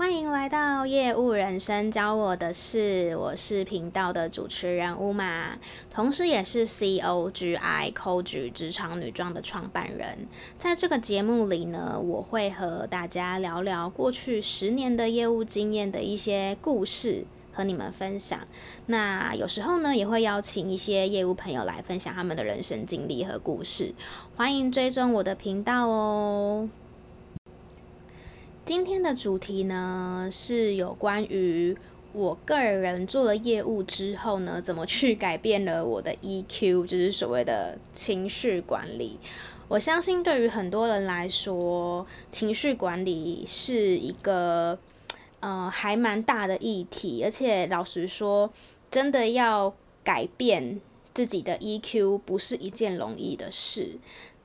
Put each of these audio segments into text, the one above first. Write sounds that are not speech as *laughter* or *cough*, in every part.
欢迎来到业务人生教我的事，我是频道的主持人乌玛，同时也是 COGI Coach 职场女装的创办人。在这个节目里呢，我会和大家聊聊过去十年的业务经验的一些故事，和你们分享。那有时候呢，也会邀请一些业务朋友来分享他们的人生经历和故事。欢迎追踪我的频道哦。今天的主题呢，是有关于我个人做了业务之后呢，怎么去改变了我的 EQ，就是所谓的情绪管理。我相信对于很多人来说，情绪管理是一个呃还蛮大的议题，而且老实说，真的要改变自己的 EQ，不是一件容易的事。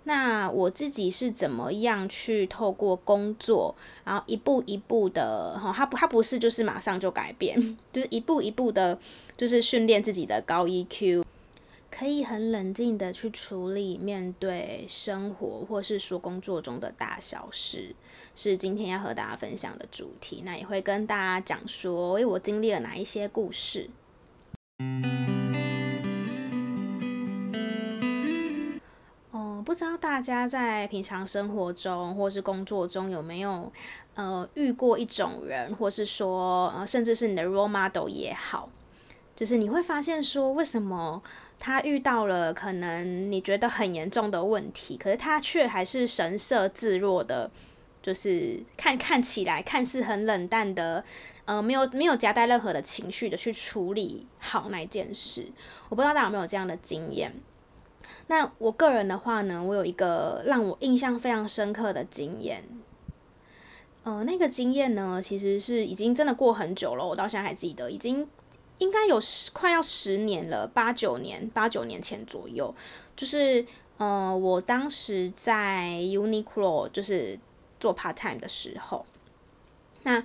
那我自己是怎么样去透过工作，然后一步一步的哈，他不他不是就是马上就改变，*laughs* 就是一步一步的，就是训练自己的高 EQ，可以很冷静的去处理面对生活或是说工作中的大小事，是今天要和大家分享的主题。那也会跟大家讲说，诶，我经历了哪一些故事。不知道大家在平常生活中或是工作中有没有呃遇过一种人，或是说呃甚至是你的 role model 也好，就是你会发现说，为什么他遇到了可能你觉得很严重的问题，可是他却还是神色自若的，就是看看起来看似很冷淡的，呃没有没有夹带任何的情绪的去处理好那件事。我不知道大家有没有这样的经验。那我个人的话呢，我有一个让我印象非常深刻的经验，呃，那个经验呢，其实是已经真的过很久了，我到现在还记得，已经应该有十快要十年了，八九年八九年前左右，就是呃，我当时在 Uniqlo 就是做 part time 的时候，那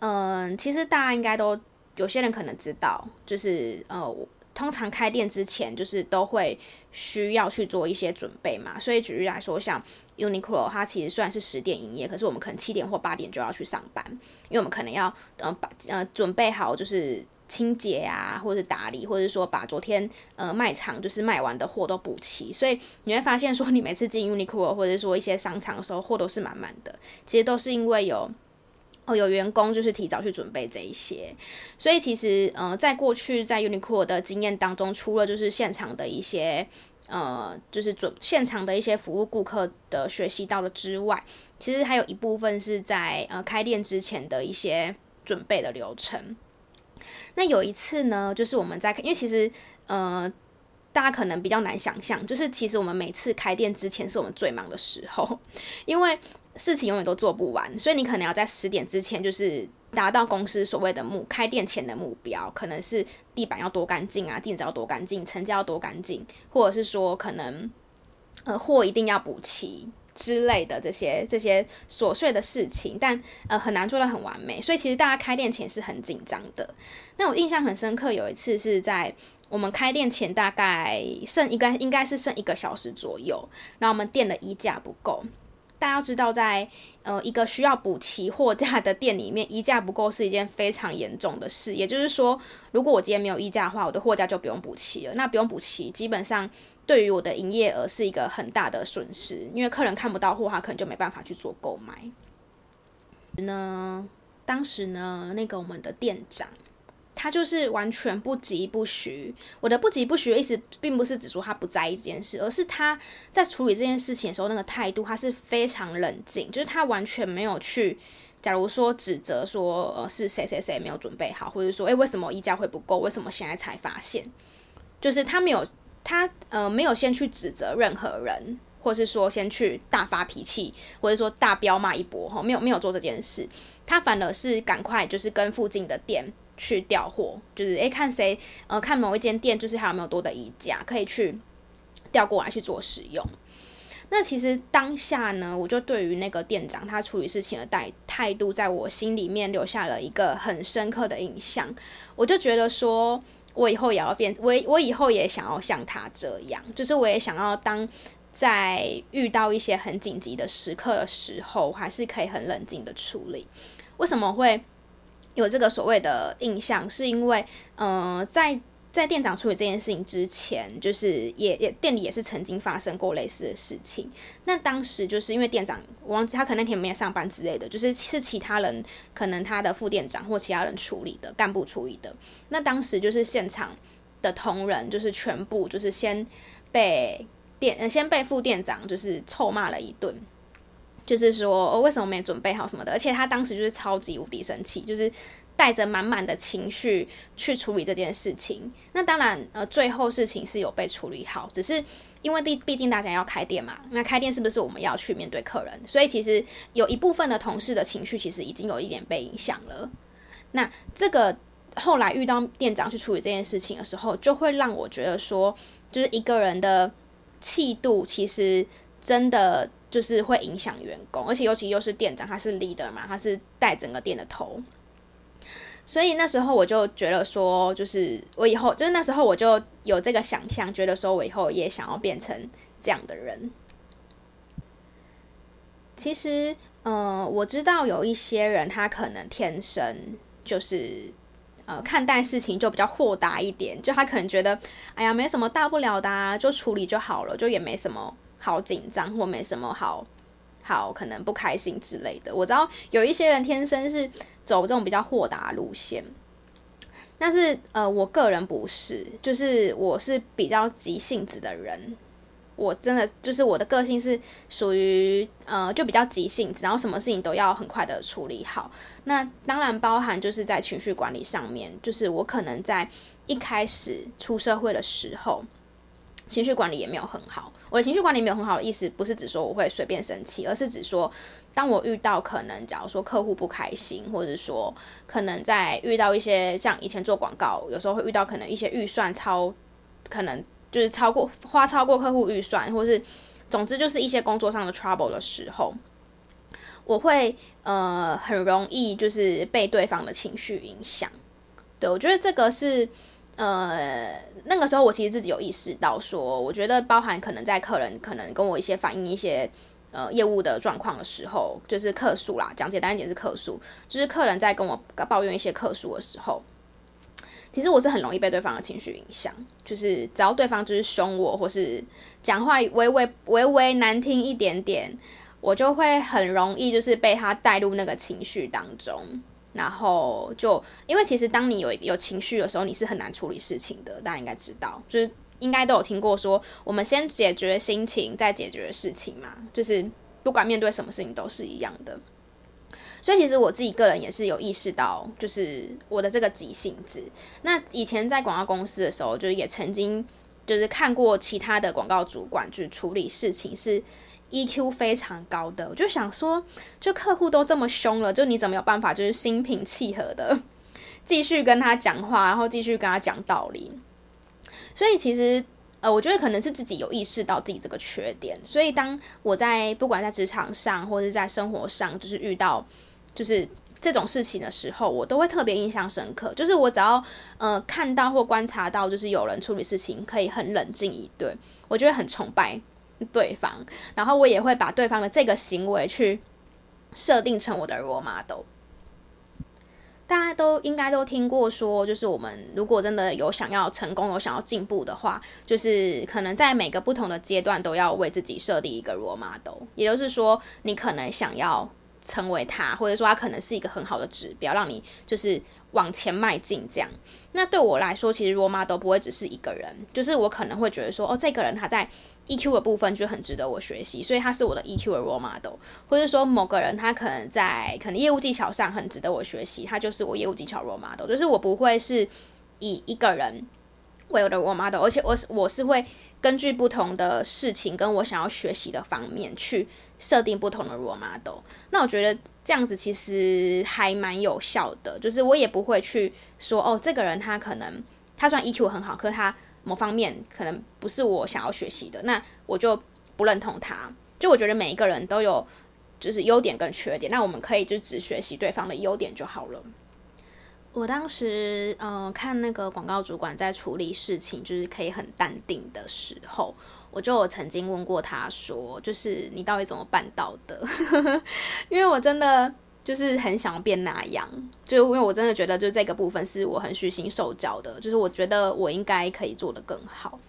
嗯、呃，其实大家应该都有些人可能知道，就是呃。通常开店之前，就是都会需要去做一些准备嘛。所以举例来说，像 Uniqlo，它其实虽然是十点营业，可是我们可能七点或八点就要去上班，因为我们可能要呃把呃准备好就是清洁啊，或者是打理，或者说把昨天呃卖场就是卖完的货都补齐。所以你会发现说，你每次进 Uniqlo 或者说一些商场的时候，货都是满满的。其实都是因为有。哦，有员工就是提早去准备这一些，所以其实呃，在过去在 Uniqlo 的经验当中，除了就是现场的一些呃，就是准现场的一些服务顾客的学习到了之外，其实还有一部分是在呃开店之前的一些准备的流程。那有一次呢，就是我们在，因为其实呃，大家可能比较难想象，就是其实我们每次开店之前是我们最忙的时候，因为。事情永远都做不完，所以你可能要在十点之前，就是达到公司所谓的目开店前的目标，可能是地板要多干净啊，镜子要多干净，成交要多干净，或者是说可能呃货一定要补齐之类的这些这些琐碎的事情，但呃很难做到很完美，所以其实大家开店前是很紧张的。那我印象很深刻，有一次是在我们开店前大概剩一个应该是剩一个小时左右，然后我们店的衣架不够。大家要知道在，呃一个需要补齐货架的店里面，衣架不够是一件非常严重的事。也就是说，如果我今天没有衣架的话，我的货架就不用补齐了。那不用补齐，基本上对于我的营业额是一个很大的损失，因为客人看不到货，他可能就没办法去做购买。呢，当时呢，那个我们的店长。他就是完全不急不徐。我的不急不徐的意思，并不是指说他不在意这件事，而是他在处理这件事情的时候，那个态度他是非常冷静，就是他完全没有去，假如说指责说，呃，是谁谁谁没有准备好，或者说，诶，为什么衣架会不够？为什么现在才发现？就是他没有，他呃没有先去指责任何人，或是说先去大发脾气，或者说大飙骂一波，哈，没有没有做这件事，他反而是赶快就是跟附近的店。去调货，就是诶，看谁呃，看某一间店，就是还有没有多的衣架可以去调过来去做使用。那其实当下呢，我就对于那个店长他处理事情的态态度，在我心里面留下了一个很深刻的印象。我就觉得说，我以后也要变，我我以后也想要像他这样，就是我也想要当在遇到一些很紧急的时刻的时候，还是可以很冷静的处理。为什么会？有这个所谓的印象，是因为，呃，在在店长处理这件事情之前，就是也也店里也是曾经发生过类似的事情。那当时就是因为店长，我忘记他可能那天没有上班之类的，就是是其他人，可能他的副店长或其他人处理的干部处理的。那当时就是现场的同仁，就是全部就是先被店，先被副店长就是臭骂了一顿。就是说，哦，为什么没准备好什么的？而且他当时就是超级无敌生气，就是带着满满的情绪去处理这件事情。那当然，呃，最后事情是有被处理好，只是因为毕毕竟大家要开店嘛，那开店是不是我们要去面对客人？所以其实有一部分的同事的情绪其实已经有一点被影响了。那这个后来遇到店长去处理这件事情的时候，就会让我觉得说，就是一个人的气度其实真的。就是会影响员工，而且尤其又是店长，他是 leader 嘛，他是带整个店的头，所以那时候我就觉得说，就是我以后，就是那时候我就有这个想象，觉得说我以后也想要变成这样的人。其实，呃，我知道有一些人，他可能天生就是，呃，看待事情就比较豁达一点，就他可能觉得，哎呀，没什么大不了的啊，就处理就好了，就也没什么。好紧张或没什么好好可能不开心之类的。我知道有一些人天生是走这种比较豁达路线，但是呃，我个人不是，就是我是比较急性子的人。我真的就是我的个性是属于呃，就比较急性子，然后什么事情都要很快的处理好。那当然包含就是在情绪管理上面，就是我可能在一开始出社会的时候。情绪管理也没有很好。我的情绪管理没有很好的意思，不是指说我会随便生气，而是指说，当我遇到可能，假如说客户不开心，或者说可能在遇到一些像以前做广告，有时候会遇到可能一些预算超，可能就是超过花超过客户预算，或是总之就是一些工作上的 trouble 的时候，我会呃很容易就是被对方的情绪影响。对，我觉得这个是。呃，那个时候我其实自己有意识到说，我觉得包含可能在客人可能跟我一些反映一些呃业务的状况的时候，就是客诉啦，讲简单一点是客诉，就是客人在跟我抱怨一些客诉的时候，其实我是很容易被对方的情绪影响，就是只要对方就是凶我或是讲话微微微微难听一点点，我就会很容易就是被他带入那个情绪当中。然后就，因为其实当你有有情绪的时候，你是很难处理事情的。大家应该知道，就是应该都有听过说，我们先解决心情，再解决事情嘛。就是不管面对什么事情都是一样的。所以其实我自己个人也是有意识到，就是我的这个急性子。那以前在广告公司的时候，就是也曾经就是看过其他的广告主管，就是处理事情是。EQ 非常高的，我就想说，就客户都这么凶了，就你怎么有办法，就是心平气和的 *laughs* 继续跟他讲话，然后继续跟他讲道理。所以其实，呃，我觉得可能是自己有意识到自己这个缺点，所以当我在不管在职场上或者在生活上，就是遇到就是这种事情的时候，我都会特别印象深刻。就是我只要呃看到或观察到，就是有人处理事情可以很冷静以对，我就会很崇拜。对方，然后我也会把对方的这个行为去设定成我的 role model。大家都应该都听过说，就是我们如果真的有想要成功、有想要进步的话，就是可能在每个不同的阶段都要为自己设立一个 role model。也就是说，你可能想要成为他，或者说他可能是一个很好的指标，让你就是往前迈进。这样，那对我来说，其实 role model 不会只是一个人，就是我可能会觉得说，哦，这个人他在。EQ 的部分就很值得我学习，所以他是我的 EQ 的 role model，或者说某个人他可能在可能业务技巧上很值得我学习，他就是我业务技巧 role model，就是我不会是以一个人为我的 role model，而且我是我是会根据不同的事情跟我想要学习的方面去设定不同的 role model。那我觉得这样子其实还蛮有效的，就是我也不会去说哦，这个人他可能他虽然 EQ 很好，可是他。某方面可能不是我想要学习的，那我就不认同他。就我觉得每一个人都有就是优点跟缺点，那我们可以就只学习对方的优点就好了。我当时嗯、呃、看那个广告主管在处理事情，就是可以很淡定的时候，我就有曾经问过他说，就是你到底怎么办到的？*laughs* 因为我真的就是很想变那样，就因为我真的觉得，就这个部分是我很虚心受教的，就是我觉得我应该可以做得更好。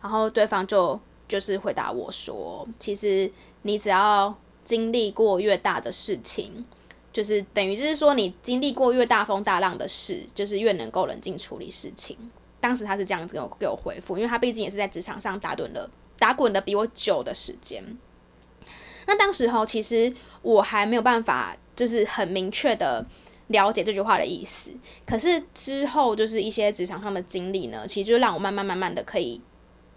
然后对方就就是回答我说，其实你只要经历过越大的事情，就是等于就是说你经历过越大风大浪的事，就是越能够冷静处理事情。当时他是这样子给我给我回复，因为他毕竟也是在职场上打滚了打滚的比我久的时间。那当时候其实我还没有办法。就是很明确的了解这句话的意思，可是之后就是一些职场上的经历呢，其实就让我慢慢慢慢的可以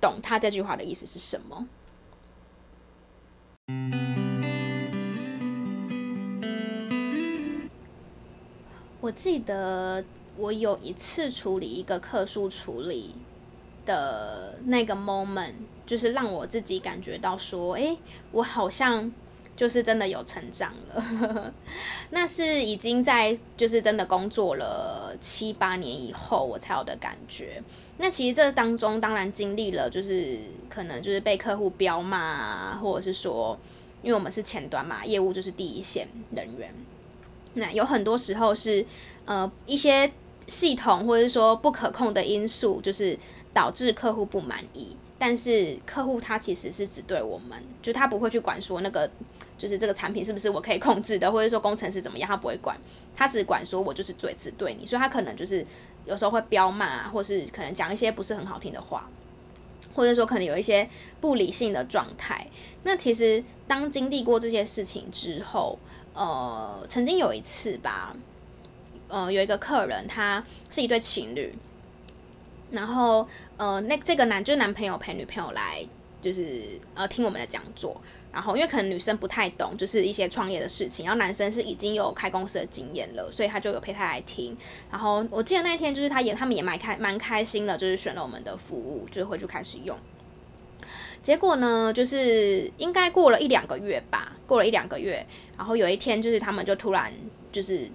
懂他这句话的意思是什么。我记得我有一次处理一个客诉处理的那个 moment，就是让我自己感觉到说，诶，我好像。就是真的有成长了，*laughs* 那是已经在就是真的工作了七八年以后，我才有的感觉。那其实这当中当然经历了，就是可能就是被客户飙骂，或者是说，因为我们是前端嘛，业务就是第一线人员，那有很多时候是呃一些系统或者是说不可控的因素，就是导致客户不满意。但是客户他其实是只对我们，就他不会去管说那个。就是这个产品是不是我可以控制的，或者说工程师怎么样，他不会管，他只管说我就是对只对你，所以他可能就是有时候会飙骂，或是可能讲一些不是很好听的话，或者说可能有一些不理性的状态。那其实当经历过这些事情之后，呃，曾经有一次吧，呃，有一个客人他是一对情侣，然后呃，那这个男就是男朋友陪女朋友来，就是呃听我们的讲座。然后，因为可能女生不太懂，就是一些创业的事情，然后男生是已经有开公司的经验了，所以他就有陪他来听。然后我记得那一天，就是他也他们也蛮开蛮开心的，就是选了我们的服务，就回去开始用。结果呢，就是应该过了一两个月吧，过了一两个月，然后有一天，就是他们就突然就是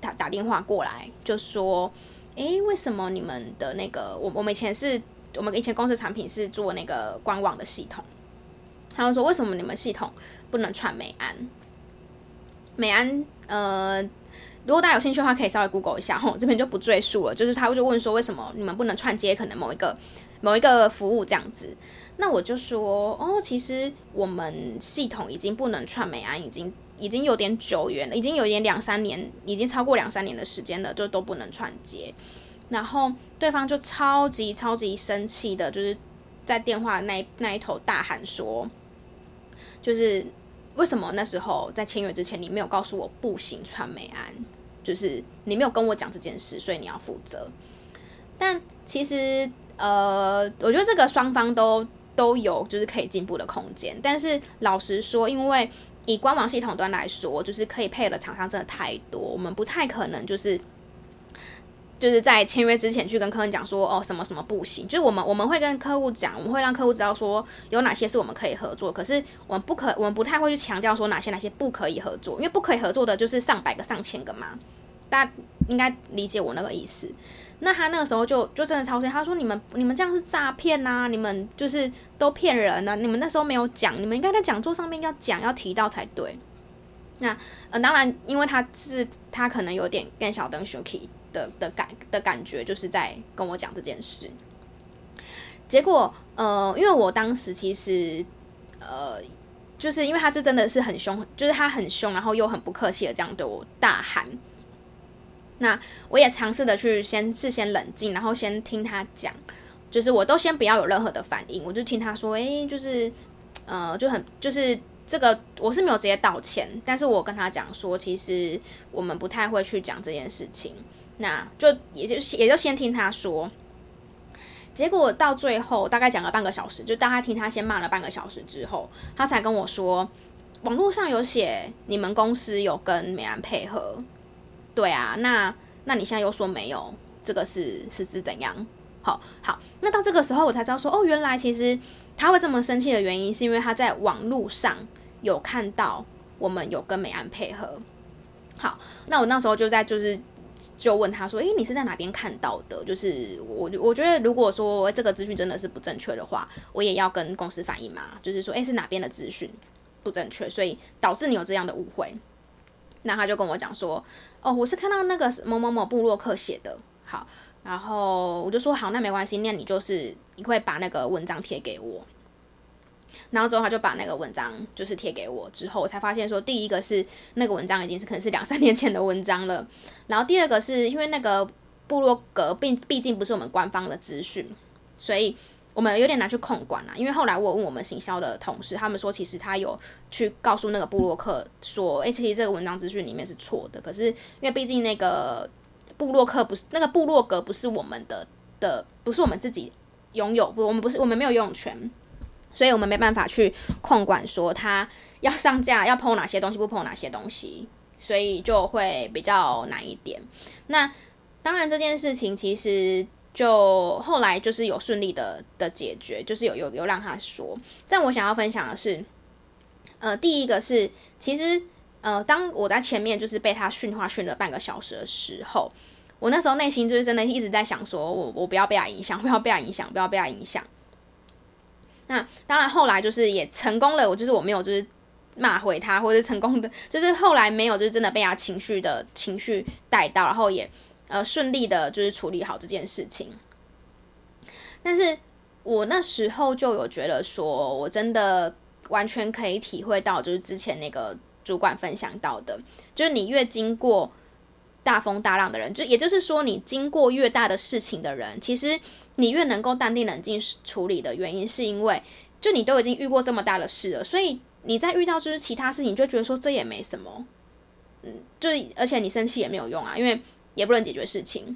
打打电话过来，就说：“诶，为什么你们的那个我我们以前是我们以前公司产品是做那个官网的系统。”他就说：“为什么你们系统不能串美安？美安，呃，如果大家有兴趣的话，可以稍微 Google 一下，吼，这边就不赘述了。就是他就问说，为什么你们不能串接可能某一个某一个服务这样子？那我就说，哦，其实我们系统已经不能串美安，已经已经有点久远了，已经有点两三年，已经超过两三年的时间了，就都不能串接。然后对方就超级超级生气的，就是在电话那那一头大喊说。”就是为什么那时候在签约之前，你没有告诉我不行串美安？就是你没有跟我讲这件事，所以你要负责。但其实，呃，我觉得这个双方都都有就是可以进步的空间。但是老实说，因为以官网系统端来说，就是可以配的厂商真的太多，我们不太可能就是。就是在签约之前去跟客人讲说，哦，什么什么不行，就是我们我们会跟客户讲，我们会让客户知道说有哪些是我们可以合作，可是我们不可，我们不太会去强调说哪些哪些不可以合作，因为不可以合作的就是上百个上千个嘛，大家应该理解我那个意思。那他那个时候就就真的超生气，他说你们你们这样是诈骗呐，你们就是都骗人呢，你们那时候没有讲，你们应该在讲座上面要讲要提到才对。那呃当然，因为他是他可能有点更小灯 Shuki。的的感的感觉，就是在跟我讲这件事。结果，呃，因为我当时其实，呃，就是因为他这真的是很凶，就是他很凶，然后又很不客气的这样对我大喊。那我也尝试的去先事先冷静，然后先听他讲，就是我都先不要有任何的反应，我就听他说，诶，就是，呃，就很就是这个我是没有直接道歉，但是我跟他讲说，其实我们不太会去讲这件事情。那就也就也就先听他说，结果到最后大概讲了半个小时，就大概听他先骂了半个小时之后，他才跟我说，网络上有写你们公司有跟美安配合，对啊，那那你现在又说没有，这个是是是怎样？好好，那到这个时候我才知道说，哦，原来其实他会这么生气的原因，是因为他在网络上有看到我们有跟美安配合。好，那我那时候就在就是。就问他说：“诶，你是在哪边看到的？就是我，我觉得如果说这个资讯真的是不正确的话，我也要跟公司反映嘛。就是说，诶，是哪边的资讯不正确，所以导致你有这样的误会。那他就跟我讲说，哦，我是看到那个某某某布洛克写的，好，然后我就说好，那没关系，那你就是你会把那个文章贴给我。然后之后他就把那个文章就是贴给我，之后我才发现说，第一个是那个文章已经是可能是两三年前的文章了，然后第二个是因为那个部落格并毕竟不是我们官方的资讯，所以我们有点难去控管啦。因为后来我问我们行销的同事，他们说其实他有去告诉那个部落客说，诶，其实这个文章资讯里面是错的，可是因为毕竟那个部落客不是那个部落格不是我们的的，不是我们自己拥有，不，我们不是我们没有拥有权。所以我们没办法去控管说他要上架要碰哪些东西，不碰哪些东西，所以就会比较难一点。那当然这件事情其实就后来就是有顺利的的解决，就是有有有让他说。但我想要分享的是，呃，第一个是其实呃，当我在前面就是被他训话训了半个小时的时候，我那时候内心就是真的一直在想说，我我不要被他影响，不要被他影响，不要被他影响。那当然，后来就是也成功了。我就是我没有就是骂回他，或者成功的，*laughs* 就是后来没有就是真的被他情绪的情绪带到，然后也呃顺利的就是处理好这件事情。但是我那时候就有觉得说，我真的完全可以体会到，就是之前那个主管分享到的，就是你越经过大风大浪的人，就也就是说，你经过越大的事情的人，其实。你越能够淡定冷静处理的原因，是因为就你都已经遇过这么大的事了，所以你在遇到就是其他事情，就觉得说这也没什么，嗯，就而且你生气也没有用啊，因为也不能解决事情，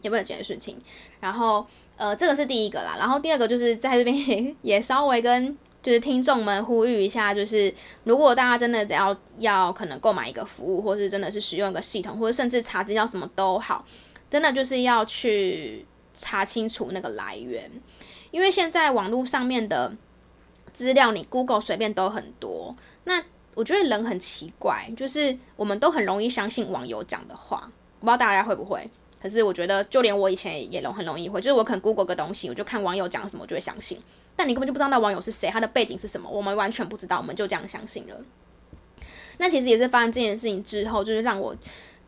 也不能解决事情。然后呃，这个是第一个啦，然后第二个就是在这边也 *laughs* 也稍微跟就是听众们呼吁一下，就是如果大家真的只要要可能购买一个服务，或是真的是使用一个系统，或者甚至查资料什么都好，真的就是要去。查清楚那个来源，因为现在网络上面的资料，你 Google 随便都很多。那我觉得人很奇怪，就是我们都很容易相信网友讲的话，我不知道大家会不会。可是我觉得，就连我以前也容很容易会，就是我可能 Google 个东西，我就看网友讲什么，我就会相信。但你根本就不知道那网友是谁，他的背景是什么，我们完全不知道，我们就这样相信了。那其实也是发生这件事情之后，就是让我。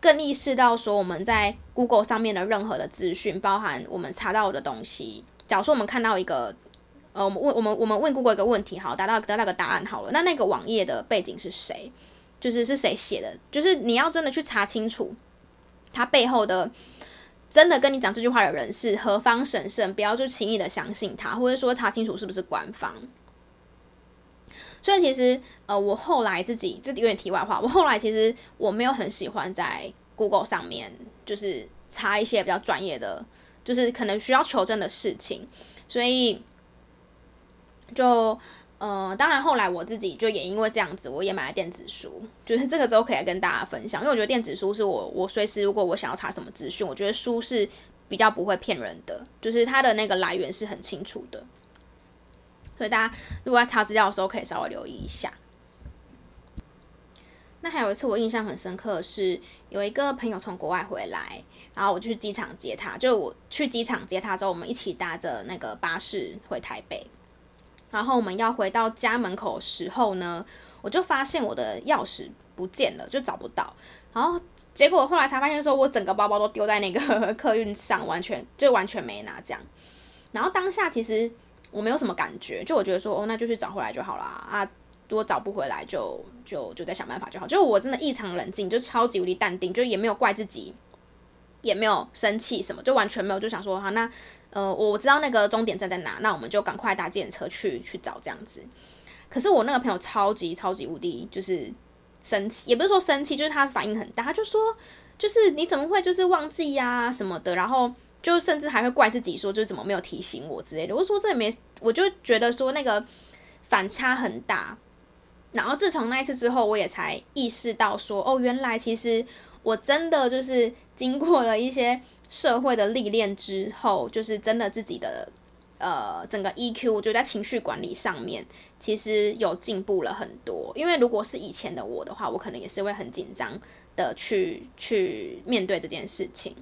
更意识到说，我们在 Google 上面的任何的资讯，包含我们查到的东西。假如说我们看到一个，呃，我们问我们我们问 Google 一个问题，好，达到得到个答案好了，那那个网页的背景是谁？就是是谁写的？就是你要真的去查清楚，他背后的真的跟你讲这句话的人是何方神圣，不要就轻易的相信他，或者说查清楚是不是官方。所以其实，呃，我后来自己这有点题外话，我后来其实我没有很喜欢在 Google 上面就是查一些比较专业的，就是可能需要求证的事情，所以就，呃，当然后来我自己就也因为这样子，我也买了电子书，就是这个之后可以来跟大家分享，因为我觉得电子书是我我随时如果我想要查什么资讯，我觉得书是比较不会骗人的，就是它的那个来源是很清楚的。所以大家如果要查资料的时候，可以稍微留意一下。那还有一次我印象很深刻是，有一个朋友从国外回来，然后我就去机场接他。就我去机场接他之后，我们一起搭着那个巴士回台北。然后我们要回到家门口的时候呢，我就发现我的钥匙不见了，就找不到。然后结果后来才发现，说我整个包包都丢在那个 *laughs* 客运上，完全就完全没拿这样。然后当下其实。我没有什么感觉，就我觉得说，哦，那就去找回来就好了啊。如果找不回来就，就就就再想办法就好。就我真的异常冷静，就超级无敌淡定，就也没有怪自己，也没有生气什么，就完全没有，就想说，好，那呃，我知道那个终点站在哪，那我们就赶快搭计程车去去找这样子。可是我那个朋友超级超级无敌，就是生气，也不是说生气，就是他反应很大，他就说，就是你怎么会就是忘记呀、什么的，然后。就甚至还会怪自己说，就是怎么没有提醒我之类的。我说这也没，我就觉得说那个反差很大。然后自从那一次之后，我也才意识到说，哦，原来其实我真的就是经过了一些社会的历练之后，就是真的自己的呃整个 EQ，我觉得在情绪管理上面其实有进步了很多。因为如果是以前的我的话，我可能也是会很紧张的去去面对这件事情。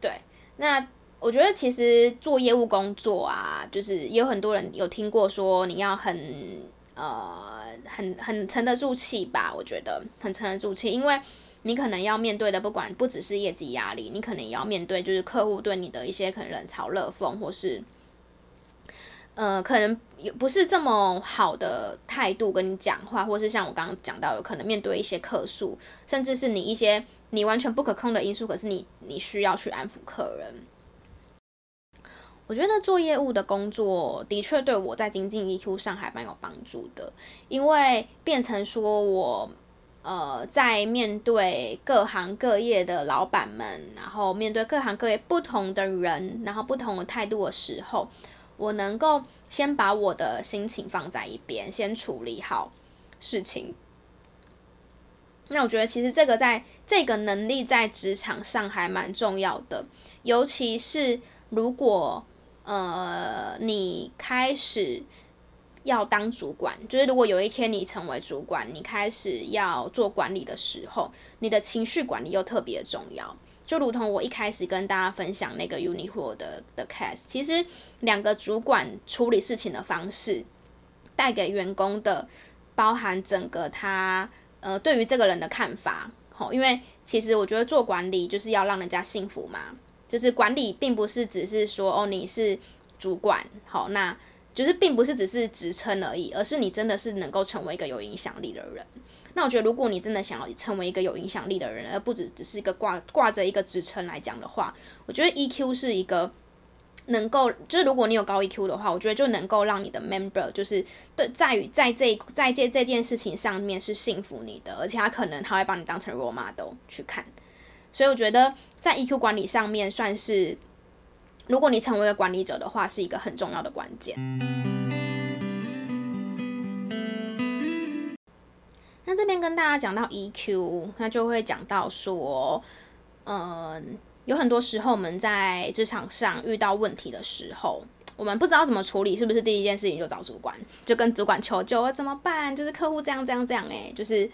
对，那我觉得其实做业务工作啊，就是也有很多人有听过说，你要很呃很很沉得住气吧，我觉得很沉得住气，因为你可能要面对的不管不只是业绩压力，你可能也要面对就是客户对你的一些可能冷嘲热讽，或是呃可能也不是这么好的态度跟你讲话，或是像我刚刚讲到，有可能面对一些客诉，甚至是你一些你完全不可控的因素，可是你你需要去安抚客人。我觉得做业务的工作的确对我在精进 EQ 上还蛮有帮助的，因为变成说我呃在面对各行各业的老板们，然后面对各行各业不同的人，然后不同的态度的时候，我能够先把我的心情放在一边，先处理好事情。那我觉得其实这个在这个能力在职场上还蛮重要的，尤其是如果。呃，你开始要当主管，就是如果有一天你成为主管，你开始要做管理的时候，你的情绪管理又特别重要。就如同我一开始跟大家分享那个 Uniqlo 的的 case，其实两个主管处理事情的方式，带给员工的，包含整个他呃对于这个人的看法，齁，因为其实我觉得做管理就是要让人家幸福嘛。就是管理，并不是只是说哦，你是主管，好，那就是并不是只是职称而已，而是你真的是能够成为一个有影响力的人。那我觉得，如果你真的想要成为一个有影响力的人，而不只只是一个挂挂着一个职称来讲的话，我觉得 EQ 是一个能够，就是如果你有高 EQ 的话，我觉得就能够让你的 member 就是对在于在这在这这件事情上面是信服你的，而且他可能他会把你当成 role model 去看。所以我觉得在 EQ 管理上面，算是如果你成为了管理者的话，是一个很重要的关键。那这边跟大家讲到 EQ，那就会讲到说，嗯，有很多时候我们在职场上遇到问题的时候，我们不知道怎么处理，是不是第一件事情就找主管，就跟主管求救，怎么办？就是客户这样这样这样，诶，就是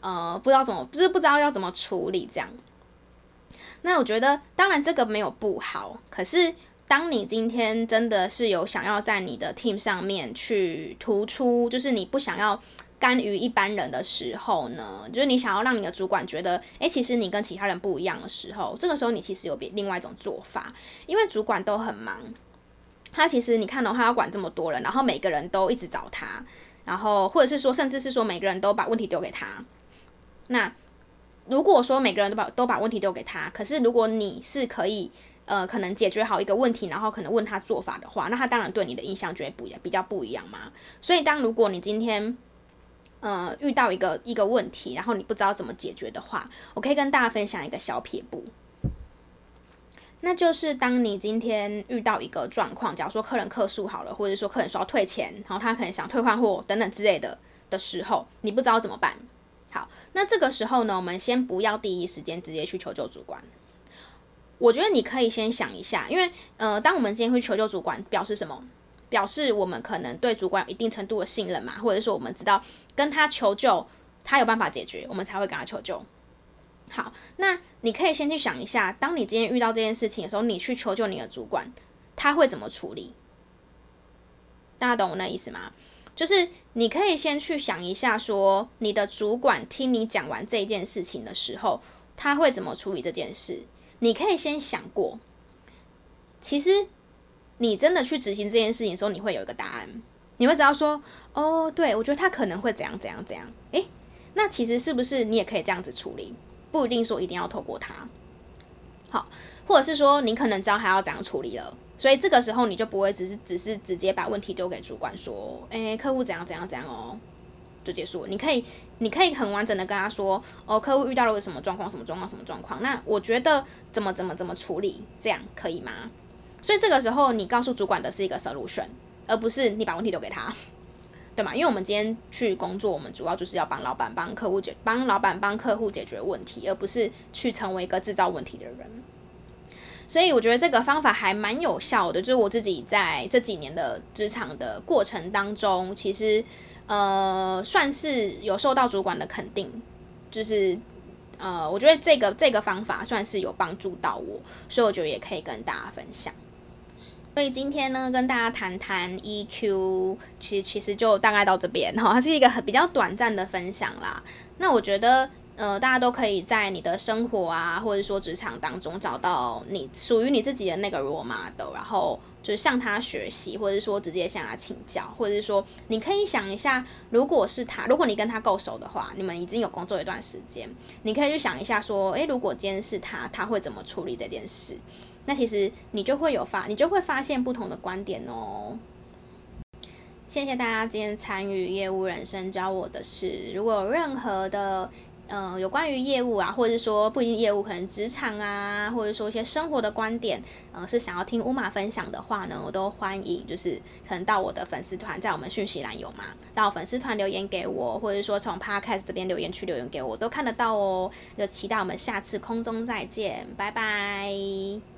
呃，不知道怎么，就是不知道要怎么处理这样。那我觉得，当然这个没有不好，可是当你今天真的是有想要在你的 team 上面去突出，就是你不想要甘于一般人的时候呢，就是你想要让你的主管觉得，诶，其实你跟其他人不一样的时候，这个时候你其实有别另外一种做法，因为主管都很忙，他其实你看的话，他要管这么多人，然后每个人都一直找他，然后或者是说，甚至是说每个人都把问题丢给他，那。如果说每个人都把都把问题丢给他，可是如果你是可以，呃，可能解决好一个问题，然后可能问他做法的话，那他当然对你的印象就会不一样，比较不一样嘛。所以当如果你今天，呃，遇到一个一个问题，然后你不知道怎么解决的话，我可以跟大家分享一个小撇步，那就是当你今天遇到一个状况，假如说客人客诉好了，或者说客人说要退钱，然后他可能想退换货等等之类的的时候，你不知道怎么办。好，那这个时候呢，我们先不要第一时间直接去求救主管。我觉得你可以先想一下，因为呃，当我们今天会求救主管，表示什么？表示我们可能对主管有一定程度的信任嘛，或者说我们知道跟他求救，他有办法解决，我们才会跟他求救。好，那你可以先去想一下，当你今天遇到这件事情的时候，你去求救你的主管，他会怎么处理？大家懂我那意思吗？就是你可以先去想一下，说你的主管听你讲完这件事情的时候，他会怎么处理这件事？你可以先想过。其实你真的去执行这件事情的时候，你会有一个答案，你会知道说，哦，对，我觉得他可能会怎样怎样怎样。诶，那其实是不是你也可以这样子处理？不一定说一定要透过他。好，或者是说你可能知道他要怎样处理了。所以这个时候你就不会只是只是直接把问题丢给主管说，诶，客户怎样怎样怎样哦，就结束。你可以你可以很完整的跟他说，哦，客户遇到了什么状况，什么状况，什么状况。那我觉得怎么怎么怎么处理，这样可以吗？所以这个时候你告诉主管的是一个 solution，而不是你把问题丢给他，对吗？因为我们今天去工作，我们主要就是要帮老板帮客户解帮老板帮客户解决问题，而不是去成为一个制造问题的人。所以我觉得这个方法还蛮有效的，就是我自己在这几年的职场的过程当中，其实呃算是有受到主管的肯定，就是呃我觉得这个这个方法算是有帮助到我，所以我觉得也可以跟大家分享。所以今天呢，跟大家谈谈 EQ，其实其实就大概到这边哈，它是一个很比较短暂的分享啦。那我觉得，呃，大家都可以在你的生活啊，或者说职场当中找到你属于你自己的那个 role model，然后就是向他学习，或者说直接向他请教，或者是说你可以想一下，如果是他，如果你跟他够熟的话，你们已经有工作一段时间，你可以去想一下说，诶，如果今天是他，他会怎么处理这件事？那其实你就会有发，你就会发现不同的观点哦。谢谢大家今天参与业务人生教我的事。如果有任何的，呃，有关于业务啊，或者说不一定业务，可能职场啊，或者说一些生活的观点，呃，是想要听乌马分享的话呢，我都欢迎，就是可能到我的粉丝团，在我们讯息栏有吗？到粉丝团留言给我，或者说从 Podcast 这边留言区留言给我，都看得到哦。就期待我们下次空中再见，拜拜。